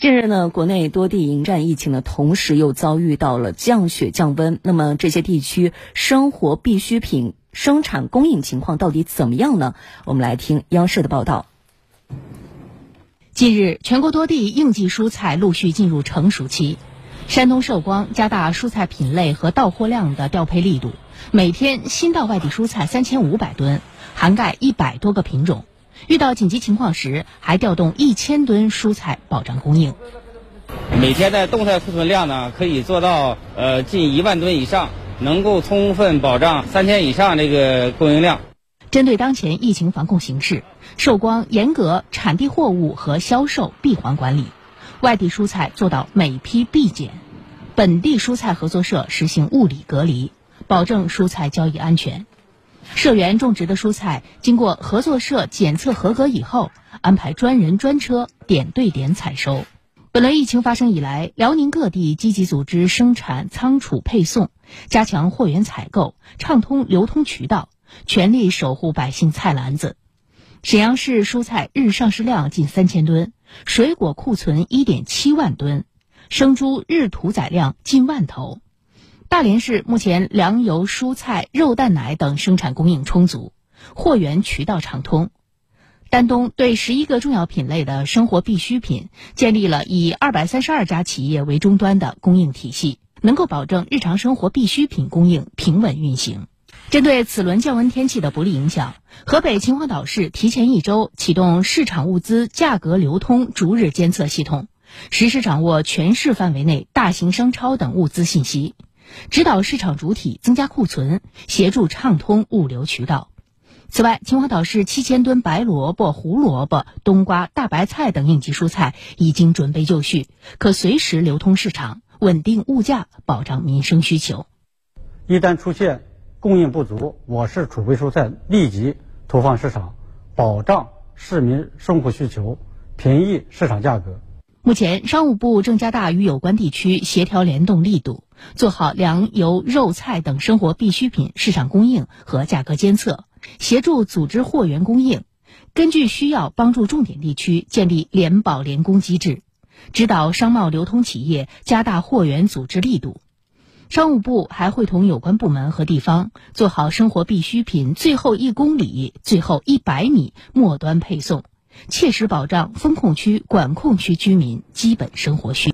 近日呢，国内多地迎战疫情的同时，又遭遇到了降雪降温。那么这些地区生活必需品生产供应情况到底怎么样呢？我们来听央视的报道。近日，全国多地应季蔬菜陆续进入成熟期，山东寿光加大蔬菜品类和到货量的调配力度，每天新到外地蔬菜三千五百吨，涵盖一百多个品种。遇到紧急情况时，还调动一千吨蔬菜保障供应。每天的动态库存量呢，可以做到呃近一万吨以上，能够充分保障三天以上这个供应量。针对当前疫情防控形势，寿光严格产地货物和销售闭环管理，外地蔬菜做到每批必检，本地蔬菜合作社实行物理隔离，保证蔬菜交易安全。社员种植的蔬菜经过合作社检测合格以后，安排专人专车点对点采收。本轮疫情发生以来，辽宁各地积极组织生产仓储配送，加强货源采购，畅通流通渠道，全力守护百姓菜篮子。沈阳市蔬菜日上市量近三千吨，水果库存一点七万吨，生猪日屠宰量近万头。大连市目前粮油、蔬菜、肉蛋奶等生产供应充足，货源渠道畅通。丹东对十一个重要品类的生活必需品建立了以二百三十二家企业为终端的供应体系，能够保证日常生活必需品供应平稳运行。针对此轮降温天气的不利影响，河北秦皇岛市提前一周启动市场物资价格流通逐日监测系统，实时掌握全市范围内大型商超等物资信息。指导市场主体增加库存，协助畅通物流渠道。此外，秦皇岛市七千吨白萝卜、胡萝卜、冬瓜、大白菜等应急蔬菜已经准备就绪，可随时流通市场，稳定物价，保障民生需求。一旦出现供应不足，我市储备蔬菜立即投放市场，保障市民生活需求，平抑市场价格。目前，商务部正加大与有关地区协调联动力度，做好粮油肉菜等生活必需品市场供应和价格监测，协助组织货源供应，根据需要帮助重点地区建立联保联供机制，指导商贸流通企业加大货源组织力度。商务部还会同有关部门和地方做好生活必需品最后一公里、最后一百米末端配送。切实保障风控区、管控区居民基本生活需。